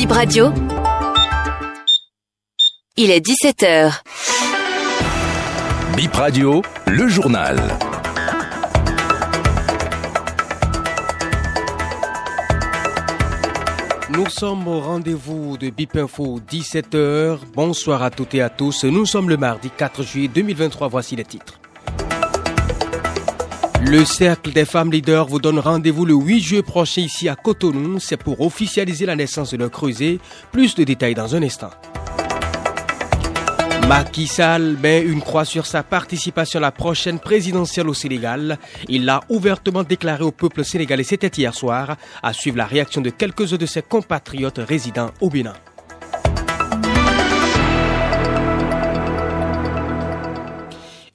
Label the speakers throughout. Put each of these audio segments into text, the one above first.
Speaker 1: Bip Radio. Il est 17h.
Speaker 2: Bip Radio, le journal.
Speaker 3: Nous sommes au rendez-vous de Bip Info 17h. Bonsoir à toutes et à tous. Nous sommes le mardi 4 juillet 2023. Voici les titres. Le Cercle des femmes leaders vous donne rendez-vous le 8 juillet prochain ici à Cotonou. C'est pour officialiser la naissance de leur creuset. Plus de détails dans un instant. Macky Sall met une croix sur sa participation à la prochaine présidentielle au Sénégal. Il l'a ouvertement déclaré au peuple sénégalais, c'était hier soir, à suivre la réaction de quelques-uns de ses compatriotes résidant au Bénin.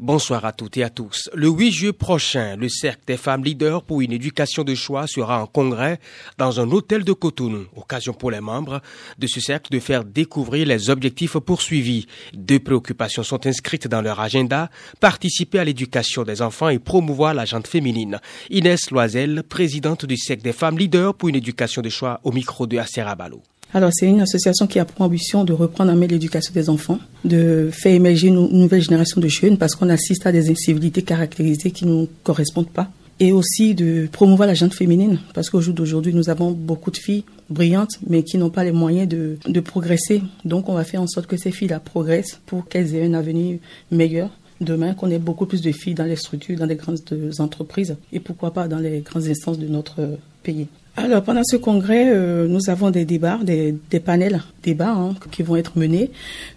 Speaker 3: Bonsoir à toutes et à tous. Le 8 juillet prochain, le Cercle des femmes leaders pour une éducation de choix sera en congrès dans un hôtel de Cotonou. Occasion pour les membres de ce cercle de faire découvrir les objectifs poursuivis. Deux préoccupations sont inscrites dans leur agenda. Participer à l'éducation des enfants et promouvoir la gente féminine. Inès Loisel, présidente du Cercle des femmes leaders pour une éducation de choix au micro de Acerabalo.
Speaker 4: Alors, c'est une association qui a pour ambition de reprendre en main l'éducation des enfants, de faire émerger une nouvelle génération de jeunes parce qu'on assiste à des incivilités caractérisées qui ne nous correspondent pas. Et aussi de promouvoir la gente féminine parce qu'au jour d'aujourd'hui, nous avons beaucoup de filles brillantes mais qui n'ont pas les moyens de, de progresser. Donc, on va faire en sorte que ces filles-là progressent pour qu'elles aient un avenir meilleur demain qu'on ait beaucoup plus de filles dans les structures, dans les grandes entreprises et pourquoi pas dans les grandes instances de notre pays. Alors, pendant ce congrès, euh, nous avons des débats, des, des panels débats hein, qui vont être menés.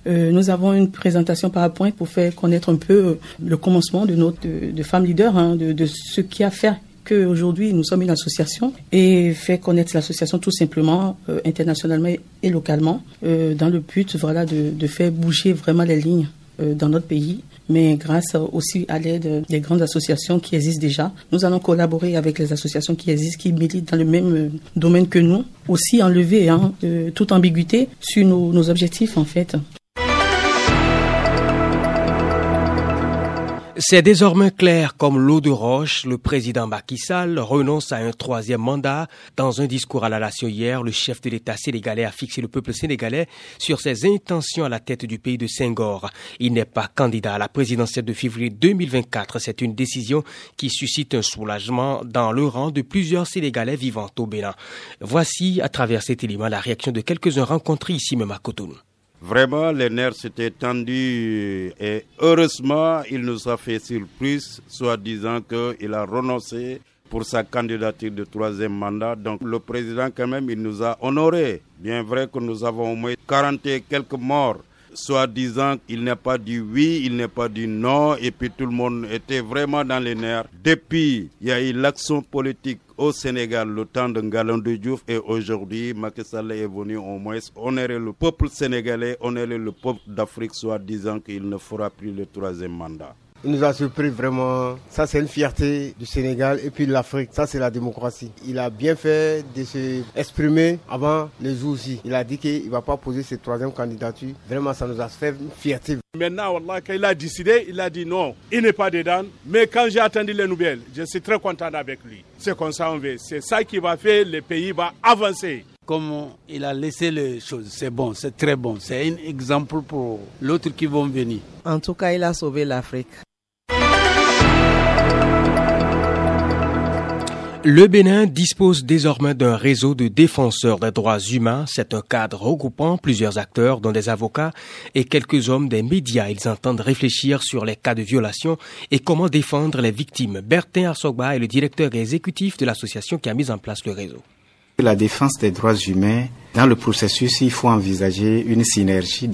Speaker 4: Euh, nous avons une présentation PowerPoint pour faire connaître un peu euh, le commencement de notre de, de femmes leaders, hein, de, de, ce qui a fait qu'aujourd'hui nous sommes une association et faire connaître l'association tout simplement euh, internationalement et localement euh, dans le but voilà de, de faire bouger vraiment les lignes dans notre pays mais grâce aussi à l'aide des grandes associations qui existent déjà. Nous allons collaborer avec les associations qui existent, qui militent dans le même domaine que nous, aussi enlever hein, euh, toute ambiguïté sur nos, nos objectifs en fait.
Speaker 3: C'est désormais clair comme l'eau de roche. Le président Macky renonce à un troisième mandat. Dans un discours à la nation hier, le chef de l'État sénégalais a fixé le peuple sénégalais sur ses intentions à la tête du pays de Senghor. Il n'est pas candidat à la présidentielle de février 2024. C'est une décision qui suscite un soulagement dans le rang de plusieurs Sénégalais vivant au Bénin. Voici, à travers cet élément, la réaction de quelques-uns rencontrés ici même à Cotonou.
Speaker 5: Vraiment, les nerfs s'étaient tendus et heureusement, il nous a fait surprise, soit disant qu'il a renoncé pour sa candidature de troisième mandat. Donc le président, quand même, il nous a honorés. Bien vrai que nous avons au moins 40 et quelques morts soit disant qu'il n'est pas du oui, il n'est pas du non, et puis tout le monde était vraiment dans les nerfs. Depuis, il y a eu l'action politique au Sénégal le temps de Ngalon de Diouf et aujourd'hui Macky Sall est venu au moins honorer le peuple sénégalais, honorer le peuple d'Afrique, soit disant qu'il ne fera plus le troisième mandat.
Speaker 6: Il nous a surpris vraiment. Ça, c'est une fierté du Sénégal et puis de l'Afrique. Ça, c'est la démocratie. Il a bien fait de se exprimer avant les aussi. Il a dit qu'il ne va pas poser cette troisième candidature. Vraiment, ça nous a fait une fierté.
Speaker 7: Maintenant, Wallah, quand il a décidé, il a dit non, il n'est pas dedans. Mais quand j'ai attendu les nouvelles, je suis très content avec lui. C'est comme ça on veut. C'est ça qui va faire le pays va avancer
Speaker 8: comme il a laissé les choses. C'est bon, c'est très bon. C'est un exemple pour l'autre qui vont venir.
Speaker 9: En tout cas, il a sauvé l'Afrique.
Speaker 3: Le Bénin dispose désormais d'un réseau de défenseurs des droits humains. C'est un cadre regroupant plusieurs acteurs, dont des avocats et quelques hommes des médias. Ils entendent réfléchir sur les cas de violation et comment défendre les victimes. Bertin Arsogba est le directeur exécutif de l'association qui a mis en place le réseau.
Speaker 10: La défense des droits humains, dans le processus, il faut envisager une synergie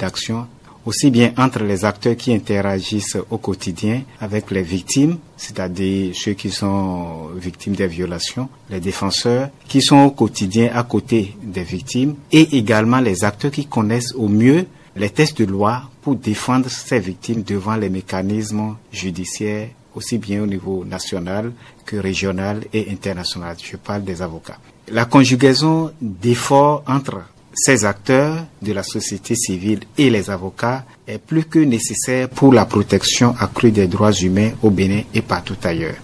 Speaker 10: aussi bien entre les acteurs qui interagissent au quotidien avec les victimes, c'est-à-dire ceux qui sont victimes des violations, les défenseurs qui sont au quotidien à côté des victimes, et également les acteurs qui connaissent au mieux les tests de loi pour défendre ces victimes devant les mécanismes judiciaires, aussi bien au niveau national que régional et international. Je parle des avocats. La conjugaison d'efforts entre ces acteurs de la société civile et les avocats est plus que nécessaire pour la protection accrue des droits humains au Bénin et partout ailleurs.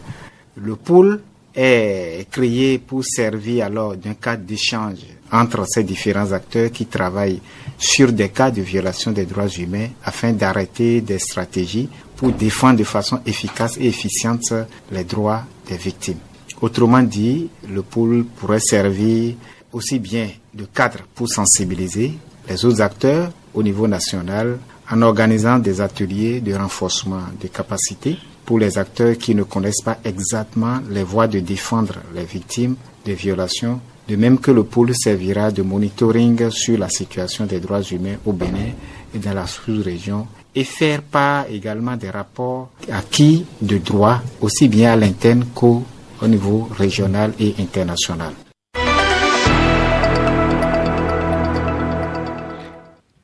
Speaker 10: Le pôle est créé pour servir alors d'un cadre d'échange entre ces différents acteurs qui travaillent sur des cas de violation des droits humains afin d'arrêter des stratégies pour défendre de façon efficace et efficiente les droits des victimes. Autrement dit, le pôle pourrait servir aussi bien de cadre pour sensibiliser les autres acteurs au niveau national en organisant des ateliers de renforcement des capacités pour les acteurs qui ne connaissent pas exactement les voies de défendre les victimes des violations, de même que le pôle servira de monitoring sur la situation des droits humains au Bénin et dans la sous-région et faire part également des rapports acquis de droit aussi bien à l'interne qu'au niveau régional et international.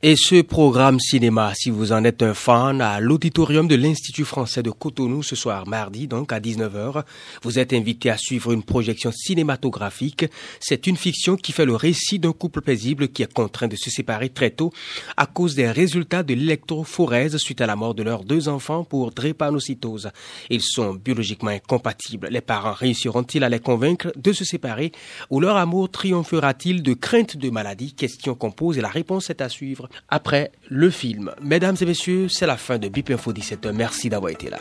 Speaker 3: Et ce programme cinéma, si vous en êtes un fan, à l'auditorium de l'Institut français de Cotonou ce soir mardi, donc à 19h, vous êtes invité à suivre une projection cinématographique. C'est une fiction qui fait le récit d'un couple paisible qui est contraint de se séparer très tôt à cause des résultats de l'électrophorèse suite à la mort de leurs deux enfants pour drépanocytose. Ils sont biologiquement incompatibles. Les parents réussiront-ils à les convaincre de se séparer ou leur amour triomphera-t-il de crainte de maladie? Question qu'on pose et la réponse est à suivre après le film. Mesdames et messieurs, c'est la fin de Bip Info 17h. Merci d'avoir été là.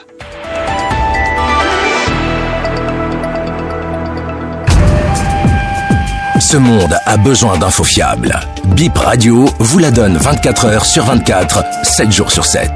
Speaker 2: Ce monde a besoin d'infos fiables. Bip Radio vous la donne 24 heures sur 24, 7 jours sur 7.